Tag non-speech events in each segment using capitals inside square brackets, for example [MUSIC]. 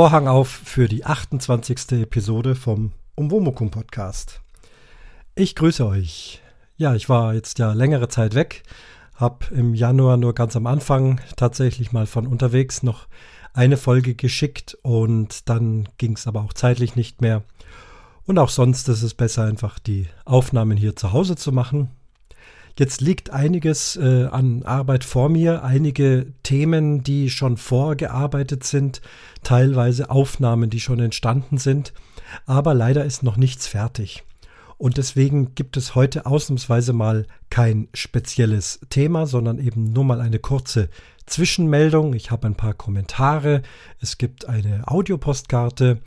Vorhang auf für die 28. Episode vom Umwomukum Podcast. Ich grüße euch. Ja, ich war jetzt ja längere Zeit weg, habe im Januar nur ganz am Anfang tatsächlich mal von unterwegs noch eine Folge geschickt und dann ging es aber auch zeitlich nicht mehr. Und auch sonst ist es besser, einfach die Aufnahmen hier zu Hause zu machen. Jetzt liegt einiges äh, an Arbeit vor mir, einige Themen, die schon vorgearbeitet sind, teilweise Aufnahmen, die schon entstanden sind, aber leider ist noch nichts fertig. Und deswegen gibt es heute ausnahmsweise mal kein spezielles Thema, sondern eben nur mal eine kurze Zwischenmeldung. Ich habe ein paar Kommentare, es gibt eine Audiopostkarte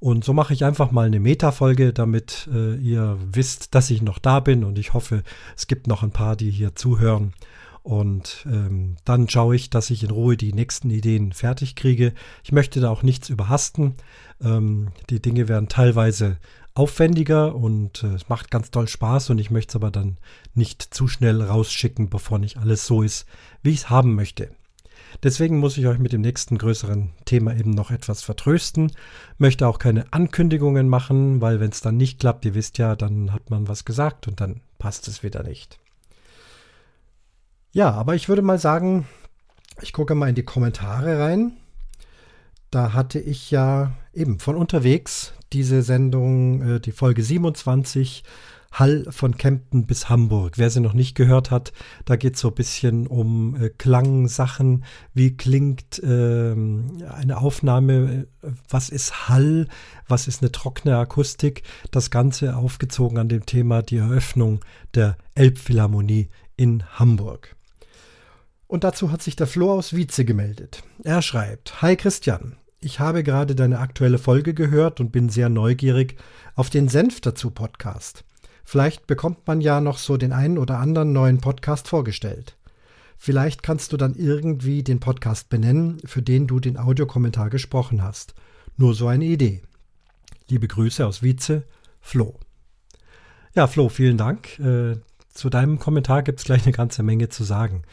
und so mache ich einfach mal eine Meta-Folge, damit äh, ihr wisst, dass ich noch da bin. Und ich hoffe, es gibt noch ein paar, die hier zuhören. Und ähm, dann schaue ich, dass ich in Ruhe die nächsten Ideen fertig kriege. Ich möchte da auch nichts überhasten. Ähm, die Dinge werden teilweise aufwendiger und äh, es macht ganz toll Spaß und ich möchte es aber dann nicht zu schnell rausschicken, bevor nicht alles so ist, wie ich es haben möchte. Deswegen muss ich euch mit dem nächsten größeren Thema eben noch etwas vertrösten. Möchte auch keine Ankündigungen machen, weil wenn es dann nicht klappt, ihr wisst ja, dann hat man was gesagt und dann passt es wieder nicht. Ja, aber ich würde mal sagen, ich gucke mal in die Kommentare rein. Da hatte ich ja eben von unterwegs diese Sendung, äh, die Folge 27 Hall von Kempten bis Hamburg. Wer sie noch nicht gehört hat, da geht es so ein bisschen um äh, Klangsachen. Wie klingt äh, eine Aufnahme? Was ist Hall? Was ist eine trockene Akustik? Das Ganze aufgezogen an dem Thema die Eröffnung der Elbphilharmonie in Hamburg. Und dazu hat sich der Flo aus Wietze gemeldet. Er schreibt: Hi Christian, ich habe gerade deine aktuelle Folge gehört und bin sehr neugierig auf den Senf dazu Podcast. Vielleicht bekommt man ja noch so den einen oder anderen neuen Podcast vorgestellt. Vielleicht kannst du dann irgendwie den Podcast benennen, für den du den Audiokommentar gesprochen hast. Nur so eine Idee. Liebe Grüße aus Wietze, Flo. Ja, Flo, vielen Dank. Äh, zu deinem Kommentar gibt es gleich eine ganze Menge zu sagen.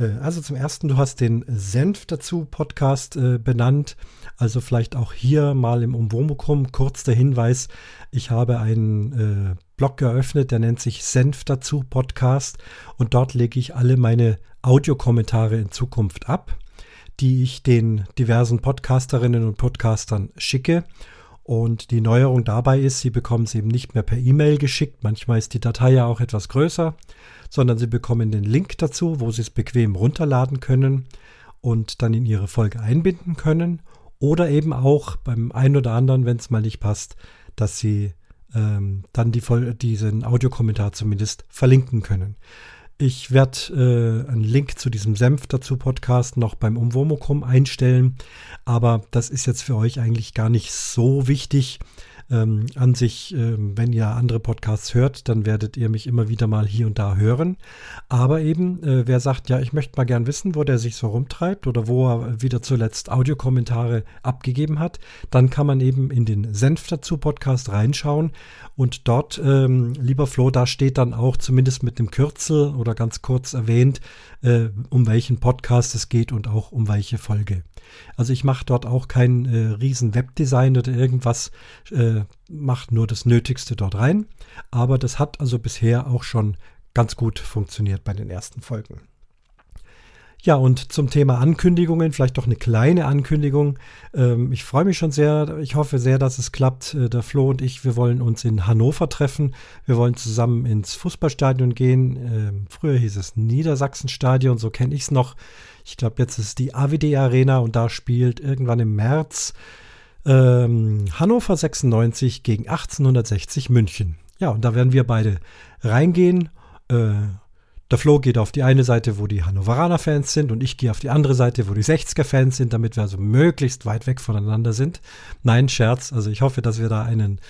Äh, also zum ersten, du hast den Senf dazu Podcast äh, benannt. Also vielleicht auch hier mal im Umwomukum kurz der Hinweis. Ich habe einen äh, Blog geöffnet, der nennt sich Senf dazu Podcast und dort lege ich alle meine Audiokommentare in Zukunft ab, die ich den diversen Podcasterinnen und Podcastern schicke. Und die Neuerung dabei ist, Sie bekommen es eben nicht mehr per E-Mail geschickt. Manchmal ist die Datei ja auch etwas größer sondern Sie bekommen den Link dazu, wo Sie es bequem runterladen können und dann in Ihre Folge einbinden können. Oder eben auch beim einen oder anderen, wenn es mal nicht passt, dass Sie ähm, dann die, diesen Audiokommentar zumindest verlinken können. Ich werde äh, einen Link zu diesem Senf dazu Podcast noch beim Umwomukum einstellen, aber das ist jetzt für euch eigentlich gar nicht so wichtig, ähm, an sich, ähm, wenn ihr andere Podcasts hört, dann werdet ihr mich immer wieder mal hier und da hören. Aber eben, äh, wer sagt, ja, ich möchte mal gern wissen, wo der sich so rumtreibt oder wo er wieder zuletzt Audiokommentare abgegeben hat, dann kann man eben in den Senf dazu Podcast reinschauen und dort, ähm, lieber Flo, da steht dann auch zumindest mit dem Kürzel oder ganz kurz erwähnt, äh, um welchen Podcast es geht und auch um welche Folge. Also ich mache dort auch kein äh, riesen Webdesign oder irgendwas, äh, mache nur das Nötigste dort rein. Aber das hat also bisher auch schon ganz gut funktioniert bei den ersten Folgen. Ja, und zum Thema Ankündigungen, vielleicht doch eine kleine Ankündigung. Ähm, ich freue mich schon sehr, ich hoffe sehr, dass es klappt. Äh, der Flo und ich, wir wollen uns in Hannover treffen. Wir wollen zusammen ins Fußballstadion gehen. Ähm, früher hieß es Niedersachsenstadion, so kenne ich es noch. Ich glaube, jetzt ist die AWD Arena und da spielt irgendwann im März ähm, Hannover 96 gegen 1860 München. Ja, und da werden wir beide reingehen. Der Flo geht auf die eine Seite, wo die Hannoveraner-Fans sind, und ich gehe auf die andere Seite, wo die 60er-Fans sind, damit wir also möglichst weit weg voneinander sind. Nein, Scherz. Also ich hoffe, dass wir da einen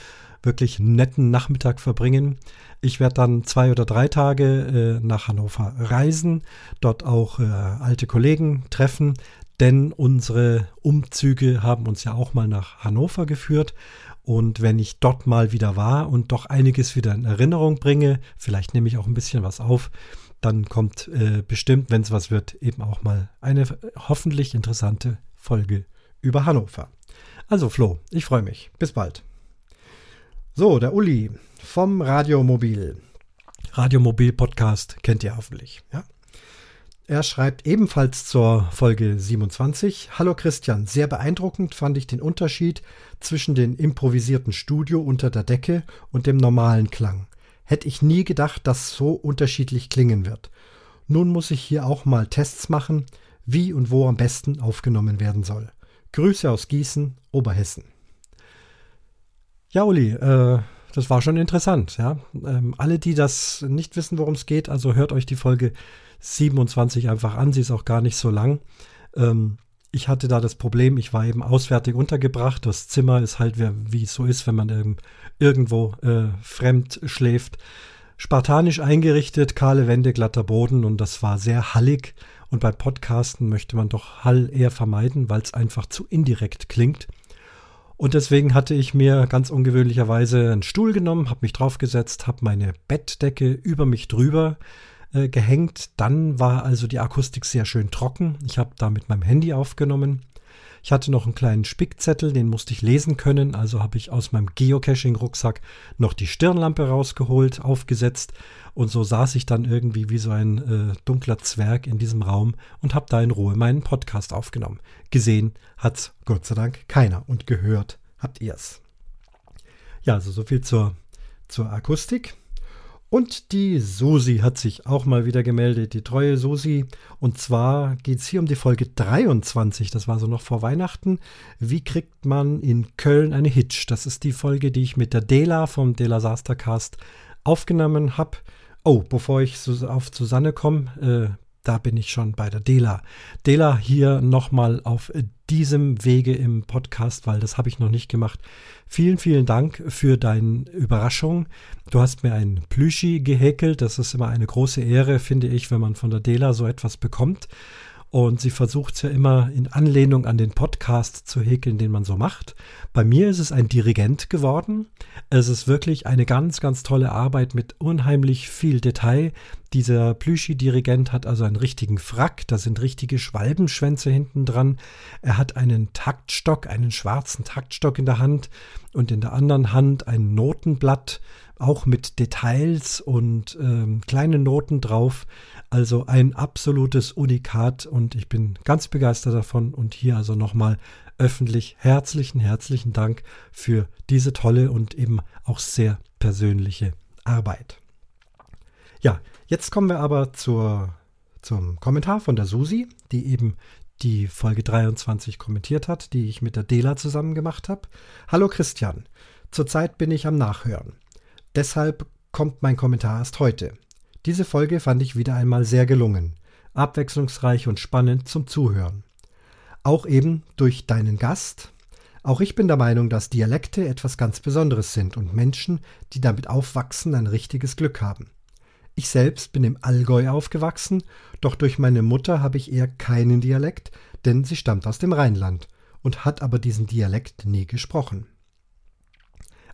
wirklich netten Nachmittag verbringen. Ich werde dann zwei oder drei Tage äh, nach Hannover reisen, dort auch äh, alte Kollegen treffen, denn unsere Umzüge haben uns ja auch mal nach Hannover geführt. Und wenn ich dort mal wieder war und doch einiges wieder in Erinnerung bringe, vielleicht nehme ich auch ein bisschen was auf, dann kommt äh, bestimmt, wenn es was wird, eben auch mal eine hoffentlich interessante Folge über Hannover. Also Flo, ich freue mich. Bis bald. So, der Uli vom Radiomobil. Radiomobil Podcast kennt ihr hoffentlich, ja? Er schreibt ebenfalls zur Folge 27. Hallo Christian, sehr beeindruckend fand ich den Unterschied zwischen dem improvisierten Studio unter der Decke und dem normalen Klang. Hätte ich nie gedacht, dass so unterschiedlich klingen wird. Nun muss ich hier auch mal Tests machen, wie und wo am besten aufgenommen werden soll. Grüße aus Gießen, Oberhessen. Ja, Uli, äh, das war schon interessant, ja. Ähm, alle, die das nicht wissen, worum es geht, also hört euch die Folge 27 einfach an. Sie ist auch gar nicht so lang. Ähm, ich hatte da das Problem, ich war eben auswärtig untergebracht. Das Zimmer ist halt, wie es so ist, wenn man irgendwo äh, fremd schläft. Spartanisch eingerichtet, kahle Wände, glatter Boden und das war sehr hallig. Und bei Podcasten möchte man doch Hall eher vermeiden, weil es einfach zu indirekt klingt. Und deswegen hatte ich mir ganz ungewöhnlicherweise einen Stuhl genommen, habe mich draufgesetzt, habe meine Bettdecke über mich drüber äh, gehängt. Dann war also die Akustik sehr schön trocken. Ich habe da mit meinem Handy aufgenommen. Ich hatte noch einen kleinen Spickzettel, den musste ich lesen können, also habe ich aus meinem Geocaching-Rucksack noch die Stirnlampe rausgeholt, aufgesetzt und so saß ich dann irgendwie wie so ein äh, dunkler Zwerg in diesem Raum und habe da in Ruhe meinen Podcast aufgenommen. Gesehen hat's Gott sei Dank keiner und gehört habt ihr's. Ja, also so viel zur, zur Akustik. Und die Susi hat sich auch mal wieder gemeldet, die treue Susi. Und zwar geht es hier um die Folge 23, das war so noch vor Weihnachten. Wie kriegt man in Köln eine Hitch? Das ist die Folge, die ich mit der Dela vom Dela Sastercast aufgenommen habe. Oh, bevor ich auf Susanne komme, äh, da bin ich schon bei der Dela. Dela hier nochmal auf diesem Wege im Podcast, weil das habe ich noch nicht gemacht. Vielen, vielen Dank für deine Überraschung. Du hast mir ein Plüschi gehäkelt. Das ist immer eine große Ehre, finde ich, wenn man von der Dela so etwas bekommt. Und sie versucht es ja immer in Anlehnung an den Podcast zu häkeln, den man so macht. Bei mir ist es ein Dirigent geworden. Es ist wirklich eine ganz, ganz tolle Arbeit mit unheimlich viel Detail. Dieser Plüschi-Dirigent hat also einen richtigen Frack, da sind richtige Schwalbenschwänze hinten dran. Er hat einen Taktstock, einen schwarzen Taktstock in der Hand und in der anderen Hand ein Notenblatt, auch mit Details und ähm, kleinen Noten drauf. Also ein absolutes Unikat und ich bin ganz begeistert davon. Und hier also nochmal öffentlich herzlichen, herzlichen Dank für diese tolle und eben auch sehr persönliche Arbeit. Ja, jetzt kommen wir aber zur, zum Kommentar von der Susi, die eben die Folge 23 kommentiert hat, die ich mit der Dela zusammen gemacht habe. Hallo Christian, zurzeit bin ich am Nachhören. Deshalb kommt mein Kommentar erst heute. Diese Folge fand ich wieder einmal sehr gelungen, abwechslungsreich und spannend zum Zuhören. Auch eben durch deinen Gast. Auch ich bin der Meinung, dass Dialekte etwas ganz Besonderes sind und Menschen, die damit aufwachsen, ein richtiges Glück haben. Ich selbst bin im Allgäu aufgewachsen, doch durch meine Mutter habe ich eher keinen Dialekt, denn sie stammt aus dem Rheinland und hat aber diesen Dialekt nie gesprochen.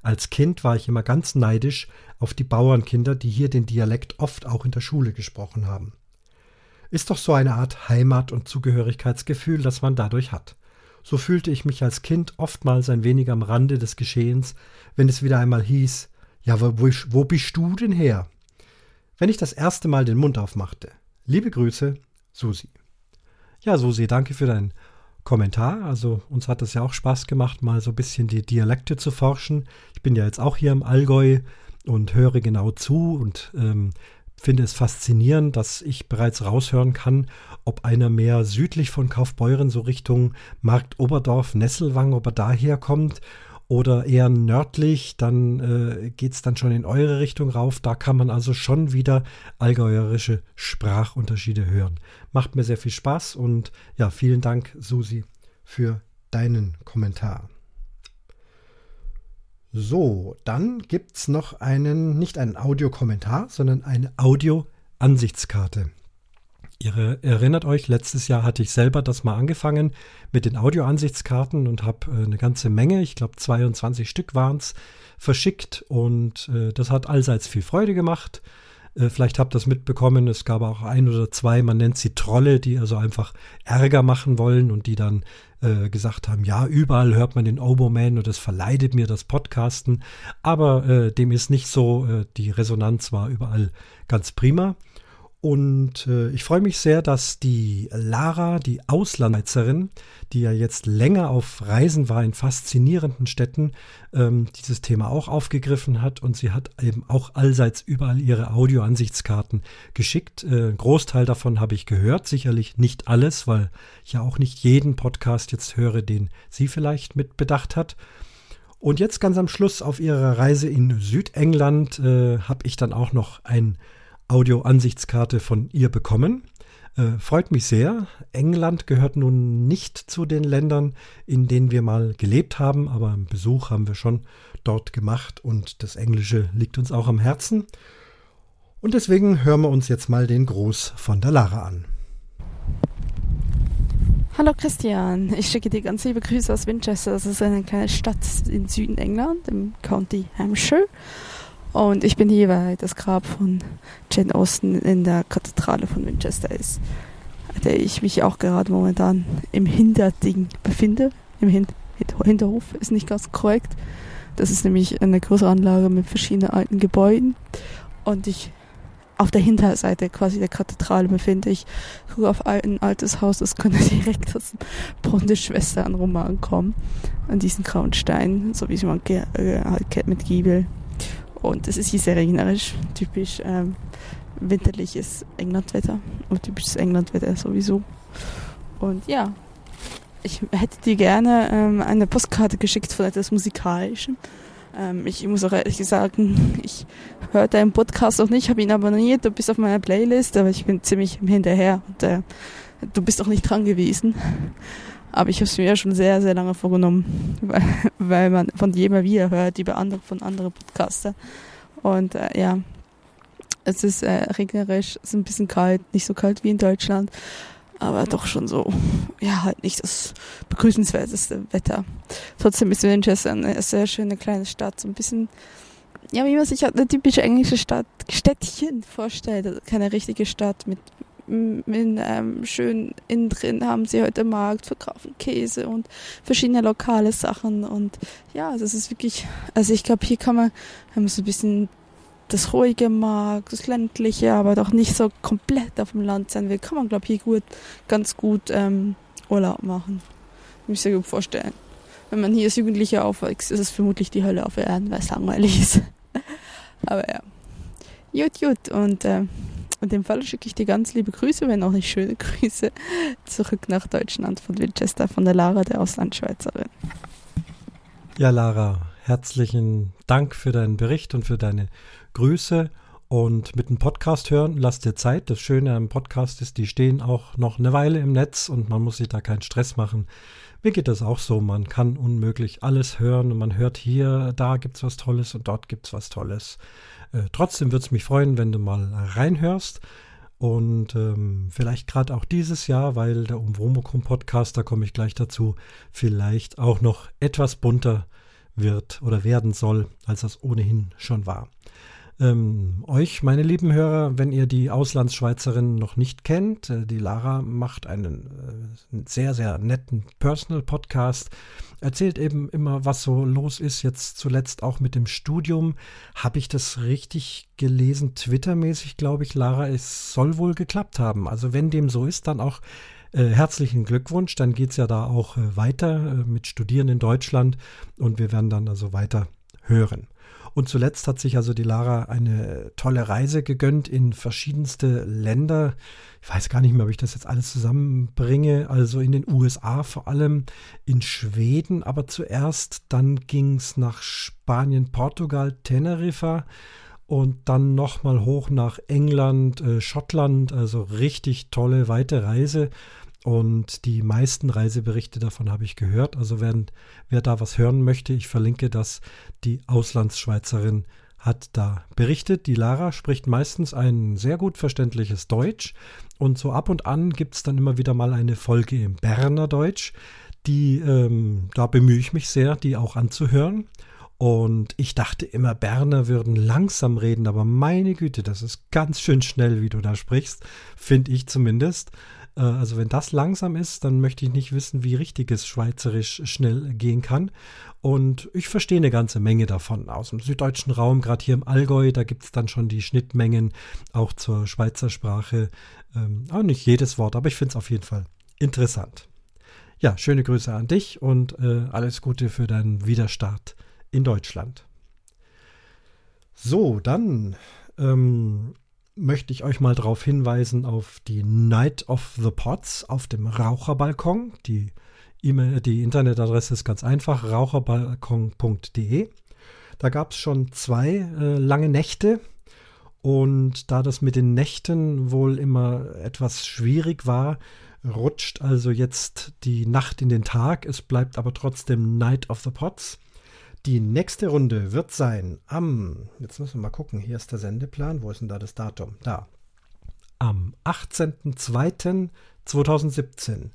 Als Kind war ich immer ganz neidisch auf die Bauernkinder, die hier den Dialekt oft auch in der Schule gesprochen haben. Ist doch so eine Art Heimat- und Zugehörigkeitsgefühl, das man dadurch hat. So fühlte ich mich als Kind oftmals ein wenig am Rande des Geschehens, wenn es wieder einmal hieß, ja, wo, wo bist du denn her? Wenn ich das erste Mal den Mund aufmachte. Liebe Grüße, Susi. Ja, Susi, danke für deinen Kommentar. Also uns hat es ja auch Spaß gemacht, mal so ein bisschen die Dialekte zu forschen. Ich bin ja jetzt auch hier im Allgäu und höre genau zu und ähm, finde es faszinierend, dass ich bereits raushören kann, ob einer mehr südlich von Kaufbeuren, so Richtung Markt Oberdorf, Nesselwang, ob er daher kommt oder eher nördlich, dann äh, geht es dann schon in eure Richtung rauf. Da kann man also schon wieder allgäuerische Sprachunterschiede hören. Macht mir sehr viel Spaß und ja, vielen Dank, Susi, für deinen Kommentar. So, dann gibt es noch einen, nicht einen Audiokommentar, sondern eine Audio-Ansichtskarte. Ihr erinnert euch, letztes Jahr hatte ich selber das mal angefangen mit den Audioansichtskarten und habe äh, eine ganze Menge, ich glaube 22 Stück waren es, verschickt und äh, das hat allseits viel Freude gemacht. Äh, vielleicht habt ihr das mitbekommen, es gab auch ein oder zwei, man nennt sie Trolle, die also einfach Ärger machen wollen und die dann gesagt haben, ja, überall hört man den Oboman und es verleidet mir das Podcasten. Aber dem ist nicht so, die Resonanz war überall ganz prima. Und äh, ich freue mich sehr, dass die Lara, die Auslandschweizerin, die ja jetzt länger auf Reisen war in faszinierenden Städten, ähm, dieses Thema auch aufgegriffen hat. Und sie hat eben auch allseits überall ihre Audioansichtskarten geschickt. Äh, ein Großteil davon habe ich gehört, sicherlich nicht alles, weil ich ja auch nicht jeden Podcast jetzt höre, den sie vielleicht mit bedacht hat. Und jetzt ganz am Schluss auf ihrer Reise in Südengland äh, habe ich dann auch noch ein Audio-Ansichtskarte von ihr bekommen. Äh, freut mich sehr. England gehört nun nicht zu den Ländern, in denen wir mal gelebt haben, aber einen Besuch haben wir schon dort gemacht und das Englische liegt uns auch am Herzen. Und deswegen hören wir uns jetzt mal den Gruß von der Lara an. Hallo Christian, ich schicke dir ganz liebe Grüße aus Winchester. Das ist eine kleine Stadt im Süden England, im County Hampshire. Und ich bin hier, weil das Grab von Jane Austen in der Kathedrale von Winchester ist, der ich mich auch gerade momentan im Hinterding befinde. Im Hin Hinterhof ist nicht ganz korrekt. Das ist nämlich eine große Anlage mit verschiedenen alten Gebäuden. Und ich auf der Hinterseite quasi der Kathedrale befinde ich. Gucke auf ein altes Haus, das könnte [LAUGHS] direkt aus dem Brunnen der Schwester an Roman kommen. An diesen grauen Stein, so wie sie man äh, halt kennt mit Giebel. Und es ist hier sehr regnerisch, typisch ähm, winterliches Englandwetter und typisches Englandwetter sowieso. Und ja, ich hätte dir gerne ähm, eine Postkarte geschickt von etwas Musikalischem. Ähm, ich muss auch ehrlich sagen, ich höre deinen Podcast auch nicht, habe ihn abonniert, du bist auf meiner Playlist, aber ich bin ziemlich hinterher und äh, du bist auch nicht dran gewesen. Aber ich habe es mir ja schon sehr, sehr lange vorgenommen, [LAUGHS] weil, weil man von jedem wieder hört, über andere, von anderen Podcaster. Und äh, ja, es ist äh, regnerisch, es ist ein bisschen kalt, nicht so kalt wie in Deutschland, aber doch schon so, ja, halt nicht das begrüßenswerteste Wetter. Trotzdem ist Winchester eine sehr schöne kleine Stadt, so ein bisschen, ja, wie man sich halt eine typische englische Stadt, Städtchen vorstellt, also keine richtige Stadt mit in, ähm, schön innen drin haben sie heute Markt, verkaufen Käse und verschiedene lokale Sachen. Und ja, also es ist wirklich, also ich glaube, hier kann man, wenn man so ein bisschen das Ruhige mag, das Ländliche, aber doch nicht so komplett auf dem Land sein will, kann man, glaube ich, hier gut, ganz gut ähm, Urlaub machen. Ich mir sehr gut vorstellen. Wenn man hier als Jugendlicher aufwächst, ist es vermutlich die Hölle auf Erden, weil es langweilig ist. [LAUGHS] aber ja. Gut, gut. Und äh, in dem Fall schicke ich dir ganz liebe Grüße, wenn auch nicht schöne Grüße, [LAUGHS] zurück nach Deutschland von Winchester, von der Lara, der Auslandschweizerin. Ja, Lara, herzlichen Dank für deinen Bericht und für deine Grüße. Und mit dem Podcast hören, lass dir Zeit. Das Schöne am Podcast ist, die stehen auch noch eine Weile im Netz und man muss sich da keinen Stress machen. Mir geht das auch so. Man kann unmöglich alles hören und man hört hier, da gibt es was Tolles und dort gibt es was Tolles. Äh, trotzdem würde es mich freuen, wenn du mal reinhörst. Und ähm, vielleicht gerade auch dieses Jahr, weil der Umwomukum Podcast, da komme ich gleich dazu, vielleicht auch noch etwas bunter wird oder werden soll, als das ohnehin schon war. Ähm, euch, meine lieben Hörer, wenn ihr die Auslandsschweizerin noch nicht kennt, äh, die Lara macht einen äh, sehr, sehr netten Personal-Podcast, erzählt eben immer, was so los ist. Jetzt zuletzt auch mit dem Studium. Habe ich das richtig gelesen? Twittermäßig, glaube ich, Lara, es soll wohl geklappt haben. Also wenn dem so ist, dann auch äh, herzlichen Glückwunsch. Dann geht es ja da auch äh, weiter äh, mit Studieren in Deutschland und wir werden dann also weiter hören. Und zuletzt hat sich also die Lara eine tolle Reise gegönnt in verschiedenste Länder. Ich weiß gar nicht mehr, ob ich das jetzt alles zusammenbringe. Also in den USA vor allem, in Schweden, aber zuerst dann ging es nach Spanien, Portugal, Teneriffa und dann nochmal hoch nach England, äh, Schottland. Also richtig tolle weite Reise. Und die meisten Reiseberichte davon habe ich gehört. Also wenn, wer da was hören möchte, ich verlinke das. Die Auslandsschweizerin hat da berichtet. Die Lara spricht meistens ein sehr gut verständliches Deutsch. Und so ab und an gibt es dann immer wieder mal eine Folge im Berner Deutsch. Die, ähm, da bemühe ich mich sehr, die auch anzuhören. Und ich dachte immer, Berner würden langsam reden, aber meine Güte, das ist ganz schön schnell, wie du da sprichst, finde ich zumindest. Äh, also wenn das langsam ist, dann möchte ich nicht wissen, wie richtiges Schweizerisch schnell gehen kann. Und ich verstehe eine ganze Menge davon aus dem süddeutschen Raum, gerade hier im Allgäu, da gibt es dann schon die Schnittmengen auch zur Schweizer Sprache. Ähm, auch nicht jedes Wort, aber ich finde es auf jeden Fall interessant. Ja, schöne Grüße an dich und äh, alles Gute für deinen Wiederstart in Deutschland. So, dann ähm, möchte ich euch mal darauf hinweisen auf die Night of the Pots auf dem Raucherbalkon. Die, e die Internetadresse ist ganz einfach, raucherbalkon.de. Da gab es schon zwei äh, lange Nächte. Und da das mit den Nächten wohl immer etwas schwierig war, rutscht also jetzt die Nacht in den Tag. Es bleibt aber trotzdem Night of the Pots. Die nächste Runde wird sein am, jetzt müssen wir mal gucken, hier ist der Sendeplan, wo ist denn da das Datum? Da. Am 18.02.2017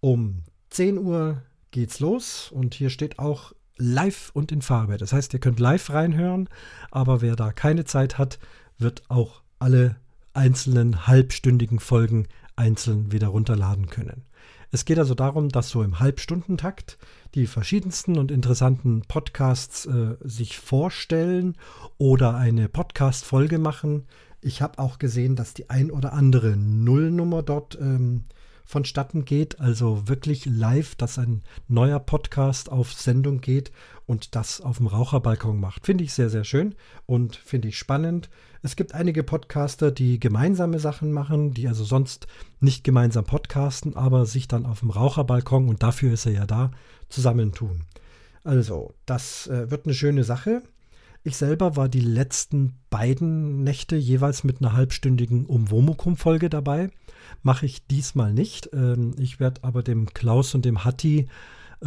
um 10 Uhr geht's los und hier steht auch live und in Farbe. Das heißt, ihr könnt live reinhören, aber wer da keine Zeit hat, wird auch alle einzelnen halbstündigen Folgen einzeln wieder runterladen können. Es geht also darum, dass so im Halbstundentakt die verschiedensten und interessanten Podcasts äh, sich vorstellen oder eine Podcast-Folge machen. Ich habe auch gesehen, dass die ein oder andere Nullnummer dort ähm, vonstatten geht, also wirklich live, dass ein neuer Podcast auf Sendung geht und das auf dem Raucherbalkon macht. Finde ich sehr, sehr schön und finde ich spannend. Es gibt einige Podcaster, die gemeinsame Sachen machen, die also sonst nicht gemeinsam podcasten, aber sich dann auf dem Raucherbalkon, und dafür ist er ja da, zusammentun. Also, das äh, wird eine schöne Sache. Ich selber war die letzten beiden Nächte jeweils mit einer halbstündigen Umwomukum-Folge dabei. Mache ich diesmal nicht. Ähm, ich werde aber dem Klaus und dem Hatti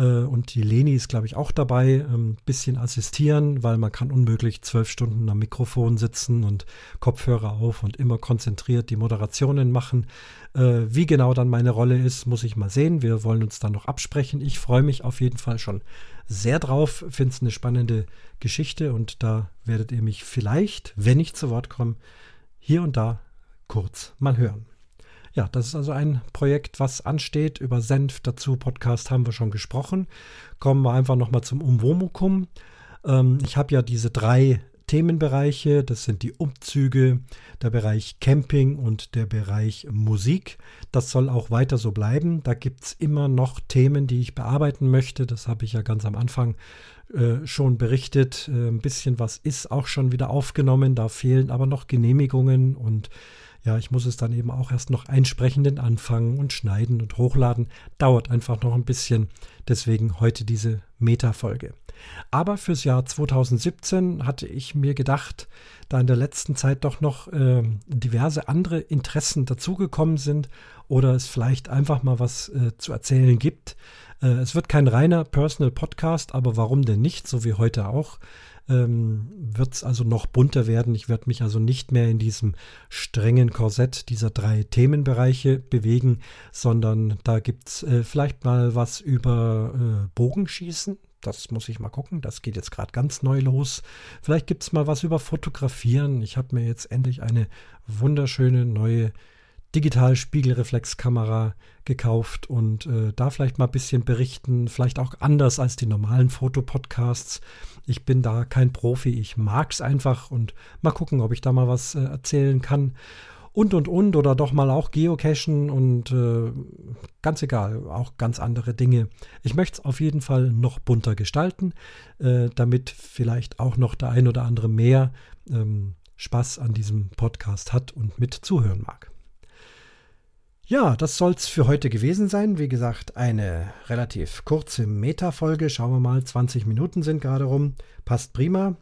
und die Leni ist, glaube ich, auch dabei, ein ähm, bisschen assistieren, weil man kann unmöglich zwölf Stunden am Mikrofon sitzen und Kopfhörer auf und immer konzentriert die Moderationen machen. Äh, wie genau dann meine Rolle ist, muss ich mal sehen. Wir wollen uns dann noch absprechen. Ich freue mich auf jeden Fall schon sehr drauf, finde es eine spannende Geschichte und da werdet ihr mich vielleicht, wenn ich zu Wort komme, hier und da kurz mal hören. Ja, das ist also ein Projekt, was ansteht. Über Senf dazu Podcast haben wir schon gesprochen. Kommen wir einfach nochmal zum Umwomukum. Ähm, ich habe ja diese drei Themenbereiche. Das sind die Umzüge, der Bereich Camping und der Bereich Musik. Das soll auch weiter so bleiben. Da gibt es immer noch Themen, die ich bearbeiten möchte. Das habe ich ja ganz am Anfang äh, schon berichtet. Äh, ein bisschen was ist auch schon wieder aufgenommen. Da fehlen aber noch Genehmigungen und ja, ich muss es dann eben auch erst noch einsprechenden anfangen und schneiden und hochladen. Dauert einfach noch ein bisschen. Deswegen heute diese Meta-Folge. Aber fürs Jahr 2017 hatte ich mir gedacht, da in der letzten Zeit doch noch äh, diverse andere Interessen dazugekommen sind oder es vielleicht einfach mal was äh, zu erzählen gibt. Äh, es wird kein reiner Personal Podcast, aber warum denn nicht, so wie heute auch ähm, wird es also noch bunter werden. Ich werde mich also nicht mehr in diesem strengen Korsett dieser drei Themenbereiche bewegen, sondern da gibt es äh, vielleicht mal was über äh, Bogenschießen. Das muss ich mal gucken. Das geht jetzt gerade ganz neu los. Vielleicht gibt es mal was über Fotografieren. Ich habe mir jetzt endlich eine wunderschöne neue Digital-Spiegelreflexkamera gekauft und äh, da vielleicht mal ein bisschen berichten, vielleicht auch anders als die normalen Fotopodcasts. Ich bin da kein Profi, ich mag es einfach und mal gucken, ob ich da mal was äh, erzählen kann. Und und und oder doch mal auch geocachen und äh, ganz egal, auch ganz andere Dinge. Ich möchte es auf jeden Fall noch bunter gestalten, äh, damit vielleicht auch noch der ein oder andere mehr ähm, Spaß an diesem Podcast hat und mit zuhören mag. Ja, das soll es für heute gewesen sein. Wie gesagt, eine relativ kurze Meta-Folge. Schauen wir mal, 20 Minuten sind gerade rum. Passt prima.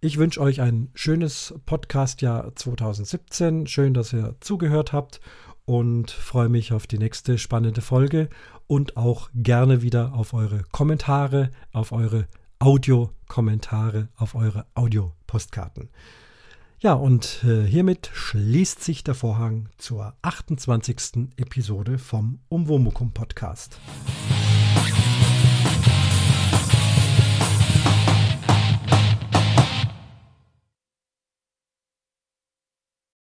Ich wünsche euch ein schönes Podcast-Jahr 2017. Schön, dass ihr zugehört habt und freue mich auf die nächste spannende Folge und auch gerne wieder auf eure Kommentare, auf eure Audiokommentare, auf eure Audiopostkarten. Ja, und äh, hiermit schließt sich der Vorhang zur 28. Episode vom Umwomukum Podcast.